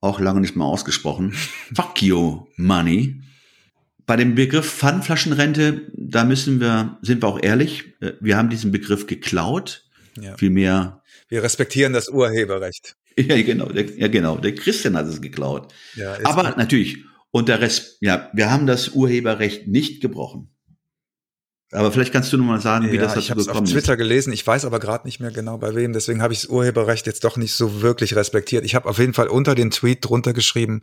auch lange nicht mehr ausgesprochen. Fuck you, money. Bei dem Begriff Pfandflaschenrente, da müssen wir, sind wir auch ehrlich, äh, wir haben diesen Begriff geklaut. Ja. Vielmehr. Wir respektieren das Urheberrecht. Ja, genau, der, ja, genau. Der Christian hat es geklaut. Ja, Aber gut. natürlich, und der Rest, ja, wir haben das Urheberrecht nicht gebrochen. Aber vielleicht kannst du noch mal sagen, wie ja, das dazu gekommen ist. Ich habe auf Twitter gelesen, ich weiß aber gerade nicht mehr genau bei wem, deswegen habe ich das Urheberrecht jetzt doch nicht so wirklich respektiert. Ich habe auf jeden Fall unter den Tweet drunter geschrieben,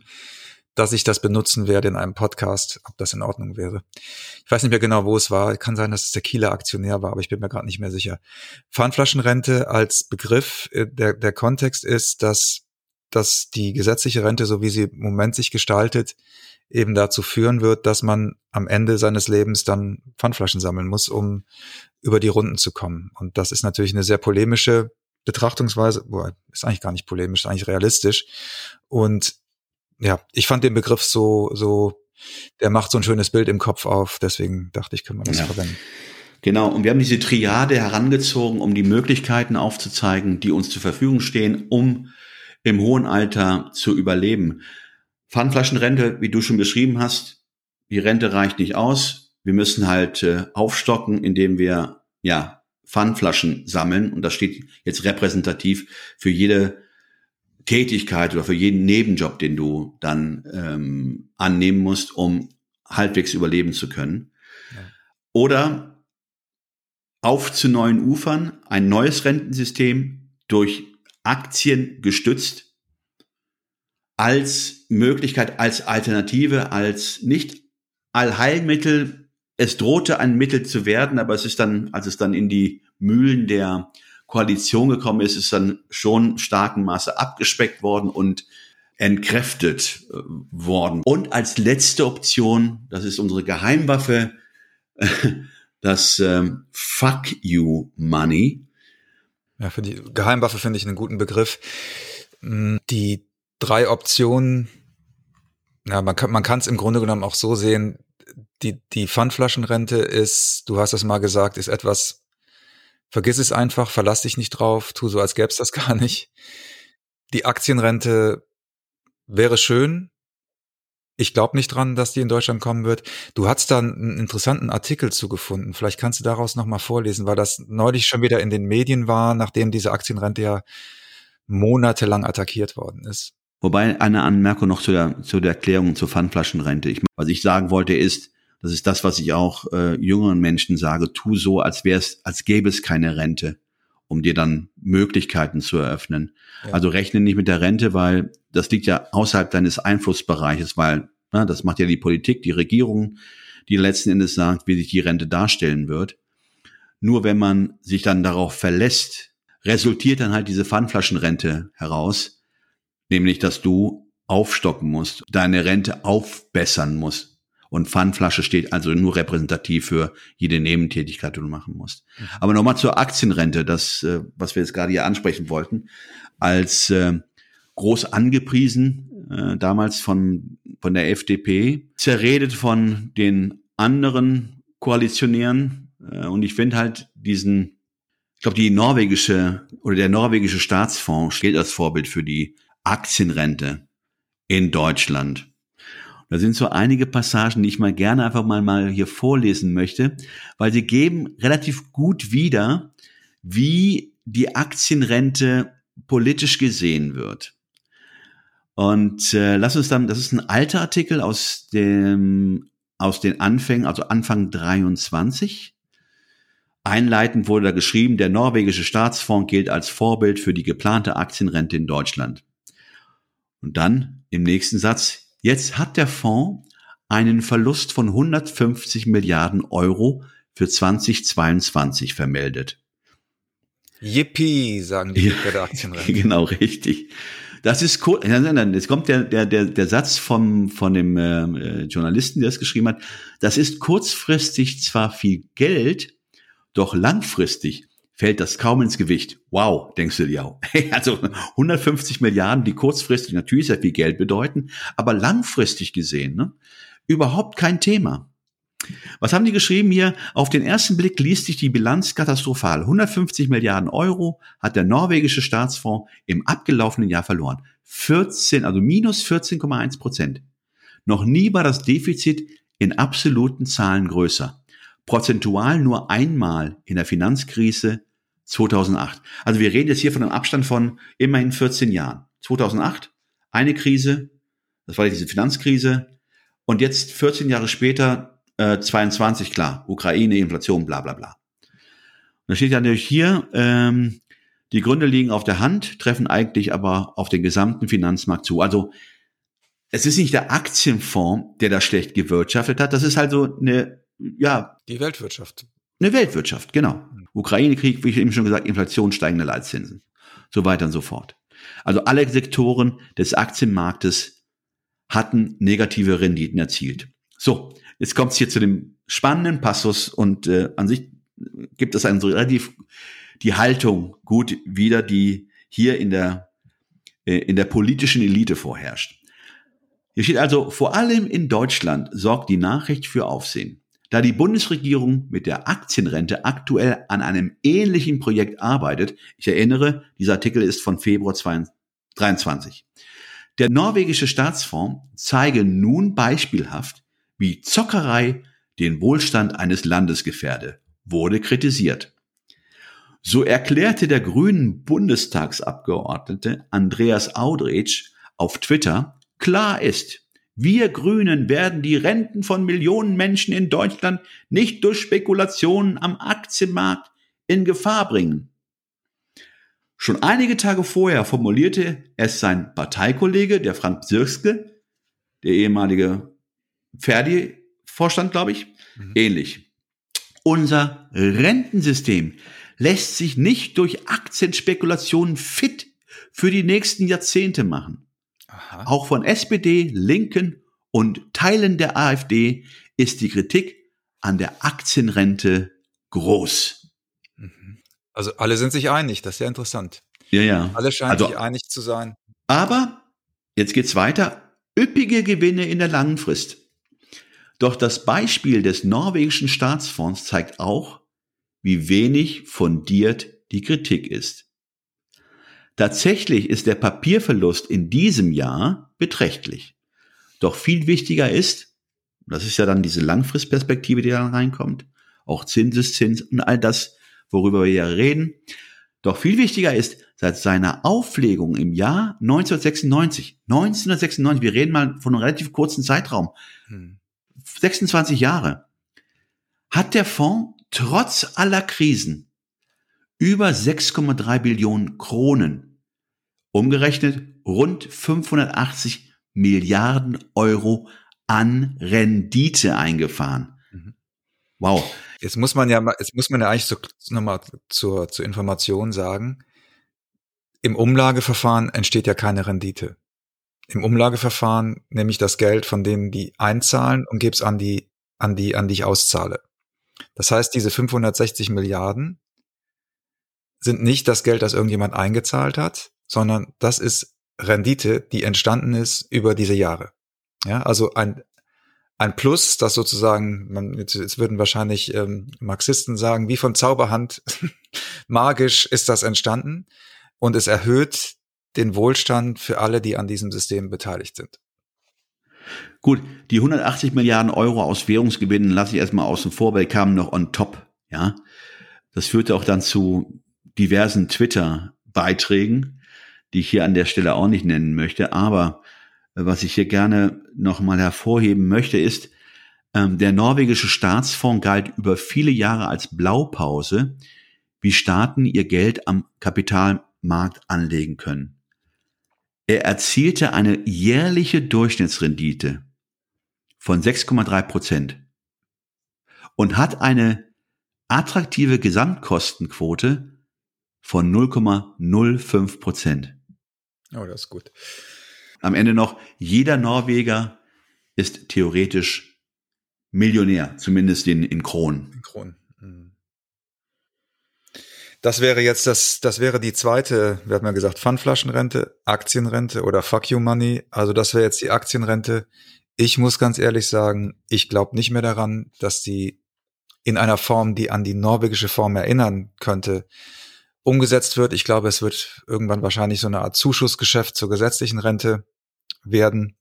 dass ich das benutzen werde in einem Podcast, ob das in Ordnung wäre. Ich weiß nicht mehr genau, wo es war. Kann sein, dass es der Kieler Aktionär war, aber ich bin mir gerade nicht mehr sicher. Pfandflaschenrente als Begriff, äh, der, der Kontext ist, dass, dass die gesetzliche Rente, so wie sie im Moment sich gestaltet, eben dazu führen wird, dass man am Ende seines Lebens dann Pfandflaschen sammeln muss, um über die Runden zu kommen. Und das ist natürlich eine sehr polemische Betrachtungsweise, boah, ist eigentlich gar nicht polemisch, ist eigentlich realistisch. Und ja, ich fand den Begriff so, so, der macht so ein schönes Bild im Kopf auf, deswegen dachte ich, können wir das ja. verwenden. Genau, und wir haben diese Triade herangezogen, um die Möglichkeiten aufzuzeigen, die uns zur Verfügung stehen, um im hohen Alter zu überleben. Pfandflaschenrente, wie du schon beschrieben hast, die Rente reicht nicht aus. Wir müssen halt äh, aufstocken, indem wir ja Pfandflaschen sammeln. Und das steht jetzt repräsentativ für jede Tätigkeit oder für jeden Nebenjob, den du dann ähm, annehmen musst, um halbwegs überleben zu können. Ja. Oder auf zu neuen Ufern, ein neues Rentensystem durch Aktien gestützt, als Möglichkeit, als Alternative, als nicht Allheilmittel. Es drohte ein Mittel zu werden, aber es ist dann, als es dann in die Mühlen der Koalition gekommen ist, ist dann schon starken Maße abgespeckt worden und entkräftet äh, worden. Und als letzte Option, das ist unsere Geheimwaffe, das ähm, Fuck You Money. Ja, für die Geheimwaffe finde ich einen guten Begriff. Mm, die drei Optionen. Ja, man kann man kann es im Grunde genommen auch so sehen. Die die Pfandflaschenrente ist, du hast es mal gesagt, ist etwas. Vergiss es einfach, verlass dich nicht drauf, tu so, als gäbe es das gar nicht. Die Aktienrente wäre schön. Ich glaube nicht dran, dass die in Deutschland kommen wird. Du hast da einen interessanten Artikel zugefunden. Vielleicht kannst du daraus noch mal vorlesen, weil das neulich schon wieder in den Medien war, nachdem diese Aktienrente ja monatelang attackiert worden ist. Wobei eine Anmerkung noch zu der, zu der Erklärung zur Pfandflaschenrente. Ich, was ich sagen wollte ist, das ist das, was ich auch äh, jüngeren Menschen sage, tu so, als wäre es, als gäbe es keine Rente, um dir dann Möglichkeiten zu eröffnen. Ja. Also rechne nicht mit der Rente, weil das liegt ja außerhalb deines Einflussbereiches, weil na, das macht ja die Politik, die Regierung, die letzten Endes sagt, wie sich die Rente darstellen wird. Nur wenn man sich dann darauf verlässt, resultiert dann halt diese Pfandflaschenrente heraus, nämlich dass du aufstocken musst, deine Rente aufbessern musst. Und Pfandflasche steht also nur repräsentativ für jede Nebentätigkeit, die du machen musst. Mhm. Aber nochmal zur Aktienrente, das, äh, was wir jetzt gerade hier ansprechen wollten, als äh, groß angepriesen, äh, damals von, von der FDP, zerredet von den anderen Koalitionären. Und ich finde halt diesen, ich glaube, die norwegische oder der norwegische Staatsfonds gilt als Vorbild für die Aktienrente in Deutschland. Da sind so einige Passagen, die ich mal gerne einfach mal, mal hier vorlesen möchte, weil sie geben relativ gut wieder, wie die Aktienrente politisch gesehen wird. Und äh, lass uns dann, das ist ein alter Artikel aus dem aus den Anfängen, also Anfang 23. Einleitend wurde da geschrieben, der norwegische Staatsfonds gilt als Vorbild für die geplante Aktienrente in Deutschland. Und dann im nächsten Satz, jetzt hat der Fonds einen Verlust von 150 Milliarden Euro für 2022 vermeldet. Yippie, sagen die ja, der Aktienrente. Genau, richtig. Das ist cool. Jetzt kommt der, der, der, der Satz vom, von dem äh, Journalisten, der es geschrieben hat. Das ist kurzfristig zwar viel Geld, doch langfristig fällt das kaum ins Gewicht. Wow, denkst du dir auch. Also 150 Milliarden, die kurzfristig natürlich sehr viel Geld bedeuten, aber langfristig gesehen, ne, überhaupt kein Thema. Was haben die geschrieben hier? Auf den ersten Blick liest sich die Bilanz katastrophal. 150 Milliarden Euro hat der norwegische Staatsfonds im abgelaufenen Jahr verloren. 14, also minus 14,1 Prozent. Noch nie war das Defizit in absoluten Zahlen größer. Prozentual nur einmal in der Finanzkrise 2008. Also wir reden jetzt hier von einem Abstand von immerhin 14 Jahren. 2008, eine Krise, das war diese Finanzkrise. Und jetzt 14 Jahre später, äh, 22, klar, Ukraine, Inflation, bla bla bla. Und da steht ja natürlich hier, ähm, die Gründe liegen auf der Hand, treffen eigentlich aber auf den gesamten Finanzmarkt zu. Also es ist nicht der Aktienfonds, der da schlecht gewirtschaftet hat, das ist halt so eine, ja. Die Weltwirtschaft. Eine Weltwirtschaft, genau. Ukraine-Krieg, wie ich eben schon gesagt, Inflation, steigende Leitzinsen. So weiter und so fort. Also alle Sektoren des Aktienmarktes hatten negative Renditen erzielt. So, jetzt kommt es hier zu dem spannenden Passus und äh, an sich gibt es einen so relativ die Haltung gut wieder, die hier in der äh, in der politischen Elite vorherrscht. Hier steht also, vor allem in Deutschland sorgt die Nachricht für Aufsehen. Da die Bundesregierung mit der Aktienrente aktuell an einem ähnlichen Projekt arbeitet, ich erinnere, dieser Artikel ist von Februar 2023. Der norwegische Staatsfonds zeige nun beispielhaft, wie Zockerei den Wohlstand eines Landes gefährde, wurde kritisiert. So erklärte der grünen Bundestagsabgeordnete Andreas Audretsch auf Twitter, klar ist, wir Grünen werden die Renten von Millionen Menschen in Deutschland nicht durch Spekulationen am Aktienmarkt in Gefahr bringen. Schon einige Tage vorher formulierte es sein Parteikollege, der Frank Sirske, der ehemalige Ferdi-Vorstand, glaube ich, mhm. ähnlich. Unser Rentensystem lässt sich nicht durch Aktienspekulationen fit für die nächsten Jahrzehnte machen. Aha. Auch von SPD, Linken und Teilen der AfD ist die Kritik an der Aktienrente groß. Mhm. Also alle sind sich einig, das ist ja interessant. Ja, ja. Alle scheinen also, sich einig zu sein. Aber jetzt geht's weiter. Üppige Gewinne in der langen Frist. Doch das Beispiel des norwegischen Staatsfonds zeigt auch, wie wenig fundiert die Kritik ist. Tatsächlich ist der Papierverlust in diesem Jahr beträchtlich. Doch viel wichtiger ist, das ist ja dann diese Langfristperspektive, die da reinkommt, auch Zinseszins und all das, worüber wir ja reden. Doch viel wichtiger ist, seit seiner Auflegung im Jahr 1996, 1996, wir reden mal von einem relativ kurzen Zeitraum, 26 hm. Jahre, hat der Fonds trotz aller Krisen über 6,3 Billionen Kronen Umgerechnet rund 580 Milliarden Euro an Rendite eingefahren. Mhm. Wow. Jetzt muss man ja, jetzt muss man ja eigentlich so, nochmal zur, zur Information sagen, im Umlageverfahren entsteht ja keine Rendite. Im Umlageverfahren nehme ich das Geld von denen, die einzahlen und gebe es an die, an die, an die ich auszahle. Das heißt, diese 560 Milliarden sind nicht das Geld, das irgendjemand eingezahlt hat, sondern das ist Rendite, die entstanden ist über diese Jahre. Ja, also ein, ein Plus, das sozusagen, man, jetzt, jetzt würden wahrscheinlich ähm, Marxisten sagen, wie von Zauberhand, magisch ist das entstanden und es erhöht den Wohlstand für alle, die an diesem System beteiligt sind. Gut, die 180 Milliarden Euro aus Währungsgewinnen lasse ich erstmal außen vor, weil kamen noch on top, ja. Das führte auch dann zu diversen Twitter-Beiträgen, die ich hier an der Stelle auch nicht nennen möchte. Aber äh, was ich hier gerne nochmal hervorheben möchte, ist, ähm, der norwegische Staatsfonds galt über viele Jahre als Blaupause, wie Staaten ihr Geld am Kapitalmarkt anlegen können. Er erzielte eine jährliche Durchschnittsrendite von 6,3 Prozent und hat eine attraktive Gesamtkostenquote von 0,05 Prozent. Oh, das ist gut. Am Ende noch, jeder Norweger ist theoretisch Millionär, zumindest in, in Kronen. In Kronen. Mhm. Das wäre jetzt das, das wäre die zweite, wir hatten ja gesagt, Pfandflaschenrente, Aktienrente oder Fuck You Money. Also das wäre jetzt die Aktienrente. Ich muss ganz ehrlich sagen, ich glaube nicht mehr daran, dass die in einer Form, die an die norwegische Form erinnern könnte, umgesetzt wird. Ich glaube, es wird irgendwann wahrscheinlich so eine Art Zuschussgeschäft zur gesetzlichen Rente werden.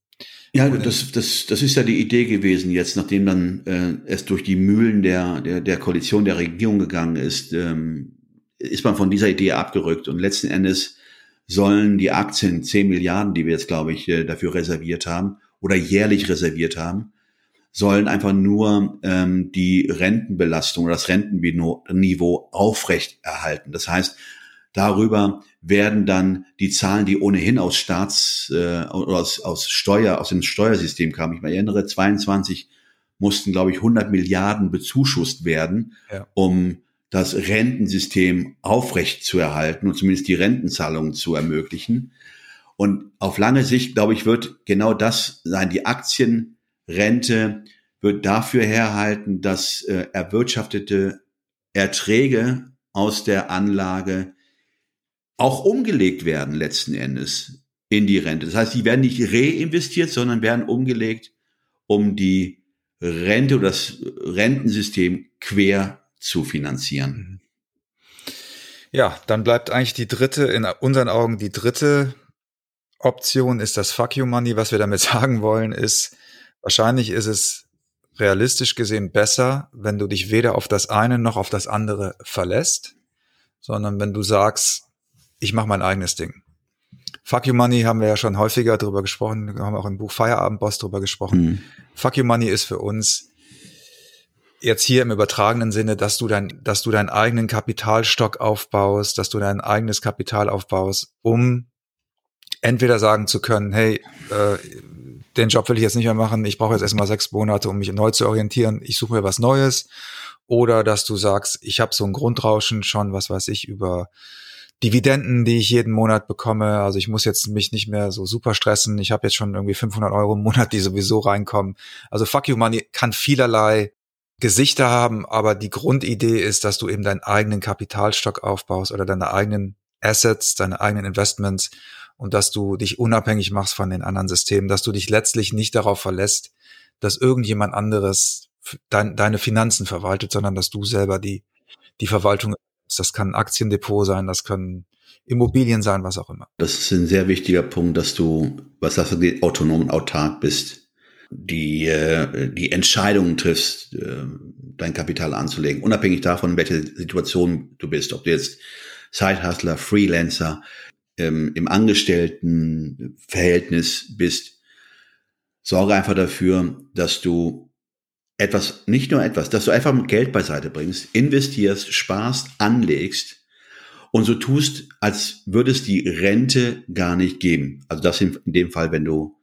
Ja, das, das, das ist ja die Idee gewesen jetzt, nachdem dann äh, es durch die Mühlen der, der, der Koalition der Regierung gegangen ist, ähm, ist man von dieser Idee abgerückt und letzten Endes sollen die Aktien 10 Milliarden, die wir jetzt, glaube ich, äh, dafür reserviert haben oder jährlich reserviert haben, sollen einfach nur ähm, die Rentenbelastung oder das Rentenniveau aufrecht erhalten. Das heißt, darüber werden dann die Zahlen, die ohnehin aus Staats äh, oder aus, aus Steuer, aus dem Steuersystem kamen, ich erinnere, 22 mussten, glaube ich, 100 Milliarden bezuschusst werden, ja. um das Rentensystem aufrecht zu erhalten und zumindest die Rentenzahlungen zu ermöglichen. Und auf lange Sicht, glaube ich, wird genau das sein. Die Aktienrente wird dafür herhalten, dass äh, erwirtschaftete Erträge aus der Anlage auch umgelegt werden letzten Endes in die Rente. Das heißt, die werden nicht reinvestiert, sondern werden umgelegt, um die Rente oder das Rentensystem quer zu finanzieren. Mhm. Ja, dann bleibt eigentlich die dritte, in unseren Augen die dritte Option ist das Fuck You Money. Was wir damit sagen wollen, ist, wahrscheinlich ist es realistisch gesehen besser, wenn du dich weder auf das eine noch auf das andere verlässt, sondern wenn du sagst, ich mache mein eigenes Ding. Fuck You Money haben wir ja schon häufiger drüber gesprochen, wir haben auch im Buch Feierabendboss drüber gesprochen. Mhm. Fuck You Money ist für uns jetzt hier im übertragenen Sinne, dass du dein, dass du deinen eigenen Kapitalstock aufbaust, dass du dein eigenes Kapital aufbaust, um entweder sagen zu können, hey, äh, den Job will ich jetzt nicht mehr machen, ich brauche jetzt erstmal sechs Monate, um mich neu zu orientieren, ich suche mir was Neues. Oder dass du sagst, ich habe so ein Grundrauschen schon, was weiß ich, über Dividenden, die ich jeden Monat bekomme. Also ich muss jetzt mich nicht mehr so super stressen. Ich habe jetzt schon irgendwie 500 Euro im Monat, die sowieso reinkommen. Also Fuck You Money kann vielerlei Gesichter haben, aber die Grundidee ist, dass du eben deinen eigenen Kapitalstock aufbaust oder deine eigenen Assets, deine eigenen Investments und dass du dich unabhängig machst von den anderen Systemen, dass du dich letztlich nicht darauf verlässt, dass irgendjemand anderes dein, deine Finanzen verwaltet, sondern dass du selber die, die Verwaltung, das kann ein Aktiendepot sein, das können Immobilien sein, was auch immer. Das ist ein sehr wichtiger Punkt, dass du, was sagst du, autonom und autark bist die, äh, die Entscheidungen triffst, äh, dein Kapital anzulegen, unabhängig davon, in welcher Situation du bist, ob du jetzt Sidehustler, Freelancer, ähm, im Angestelltenverhältnis bist, sorge einfach dafür, dass du etwas, nicht nur etwas, dass du einfach Geld beiseite bringst, investierst, sparst, anlegst und so tust, als würde es die Rente gar nicht geben. Also das in, in dem Fall, wenn du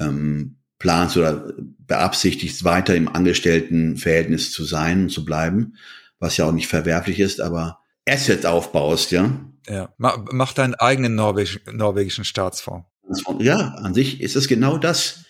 ähm, planst oder beabsichtigst, weiter im Angestelltenverhältnis zu sein und zu bleiben, was ja auch nicht verwerflich ist, aber Assets aufbaust, ja. Ja, mach, mach deinen eigenen norwegisch, norwegischen Staatsfonds. Ja, an sich ist es genau das.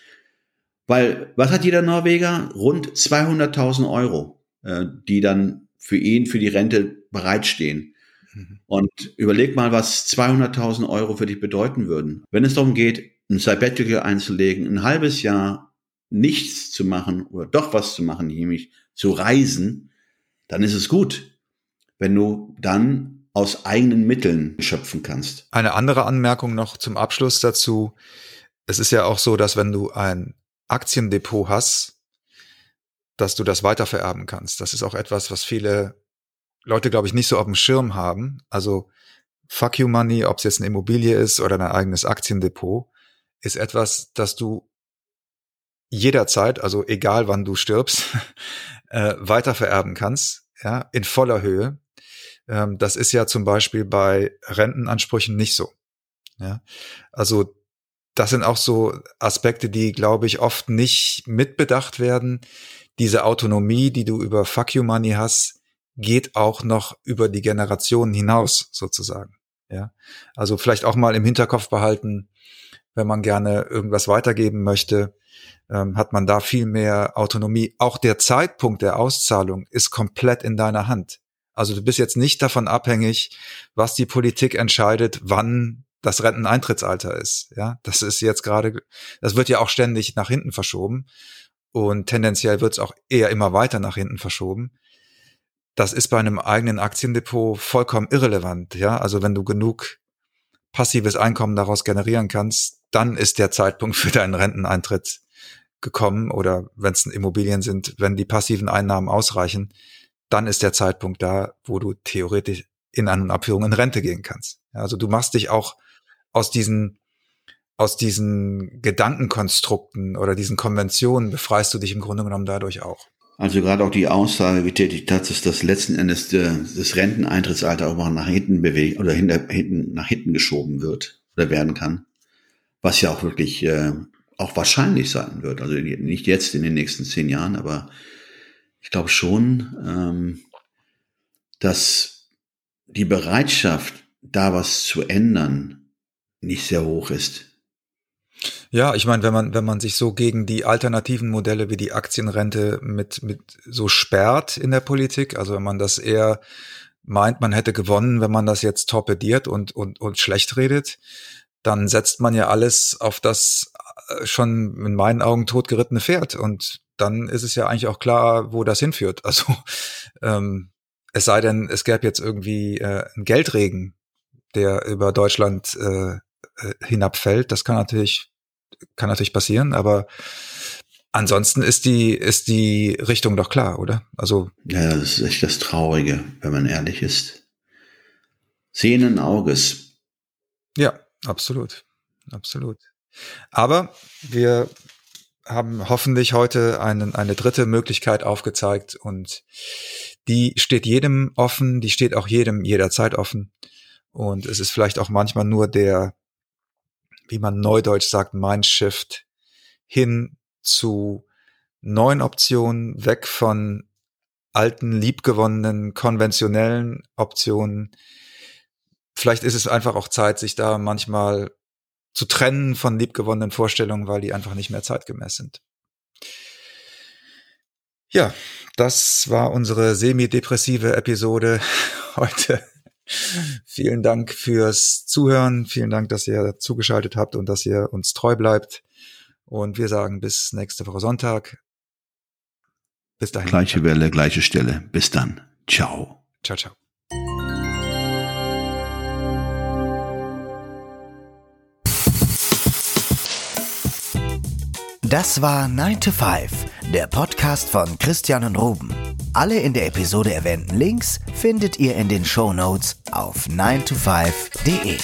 Weil, was hat jeder Norweger? Rund 200.000 Euro, äh, die dann für ihn, für die Rente bereitstehen. Mhm. Und überleg mal, was 200.000 Euro für dich bedeuten würden. Wenn es darum geht, ein Sabbatical einzulegen, ein halbes Jahr nichts zu machen oder doch was zu machen, nämlich zu reisen, dann ist es gut, wenn du dann aus eigenen Mitteln schöpfen kannst. Eine andere Anmerkung noch zum Abschluss dazu. Es ist ja auch so, dass wenn du ein Aktiendepot hast, dass du das weitervererben kannst. Das ist auch etwas, was viele Leute, glaube ich, nicht so auf dem Schirm haben. Also Fuck You Money, ob es jetzt eine Immobilie ist oder dein eigenes Aktiendepot, ist etwas, das du jederzeit, also egal wann du stirbst, äh, weiter vererben kannst, ja, in voller Höhe. Ähm, das ist ja zum Beispiel bei Rentenansprüchen nicht so. Ja, also das sind auch so Aspekte, die, glaube ich, oft nicht mitbedacht werden. Diese Autonomie, die du über Fuck You Money hast, geht auch noch über die Generationen hinaus, sozusagen. Ja, also vielleicht auch mal im Hinterkopf behalten, wenn man gerne irgendwas weitergeben möchte, ähm, hat man da viel mehr Autonomie. Auch der Zeitpunkt der Auszahlung ist komplett in deiner Hand. Also du bist jetzt nicht davon abhängig, was die Politik entscheidet, wann das Renteneintrittsalter ist. Ja, das ist jetzt gerade, das wird ja auch ständig nach hinten verschoben und tendenziell wird es auch eher immer weiter nach hinten verschoben. Das ist bei einem eigenen Aktiendepot vollkommen irrelevant. Ja, also wenn du genug passives Einkommen daraus generieren kannst, dann ist der Zeitpunkt für deinen Renteneintritt gekommen oder wenn es Immobilien sind, wenn die passiven Einnahmen ausreichen, dann ist der Zeitpunkt da, wo du theoretisch in An- und Abführung in Rente gehen kannst. Also du machst dich auch aus diesen aus diesen Gedankenkonstrukten oder diesen Konventionen befreist du dich im Grunde genommen dadurch auch. Also gerade auch die Aussage getätigt hat, dass das letzten Endes das Renteneintrittsalter auch mal nach hinten bewegt oder hinter, hinten nach hinten geschoben wird oder werden kann, was ja auch wirklich äh, auch wahrscheinlich sein wird. Also nicht jetzt in den nächsten zehn Jahren, aber ich glaube schon, ähm, dass die Bereitschaft, da was zu ändern, nicht sehr hoch ist. Ja, ich meine, wenn man, wenn man sich so gegen die alternativen Modelle wie die Aktienrente mit, mit so sperrt in der Politik, also wenn man das eher meint, man hätte gewonnen, wenn man das jetzt torpediert und, und, und schlecht redet, dann setzt man ja alles auf das äh, schon in meinen Augen totgerittene Pferd. Und dann ist es ja eigentlich auch klar, wo das hinführt. Also ähm, es sei denn, es gäbe jetzt irgendwie äh, einen Geldregen, der über Deutschland äh, äh, hinabfällt. Das kann natürlich, kann natürlich passieren, aber ansonsten ist die, ist die Richtung doch klar, oder? Also. Ja, das ist echt das Traurige, wenn man ehrlich ist. Sehenden Auges. Ja, absolut. Absolut. Aber wir haben hoffentlich heute einen, eine dritte Möglichkeit aufgezeigt und die steht jedem offen, die steht auch jedem jederzeit offen. Und es ist vielleicht auch manchmal nur der wie man neudeutsch sagt, Mindshift hin zu neuen Optionen, weg von alten, liebgewonnenen, konventionellen Optionen. Vielleicht ist es einfach auch Zeit, sich da manchmal zu trennen von liebgewonnenen Vorstellungen, weil die einfach nicht mehr zeitgemäß sind. Ja, das war unsere semi-depressive Episode heute. Vielen Dank fürs Zuhören. Vielen Dank, dass ihr zugeschaltet habt und dass ihr uns treu bleibt. Und wir sagen bis nächste Woche Sonntag. Bis dahin. Gleiche Welle, gleiche Stelle. Bis dann. Ciao. Ciao, ciao. Das war 9 to 5, der Podcast von Christian und Ruben. Alle in der Episode erwähnten Links findet ihr in den Show Notes auf 9to5.de.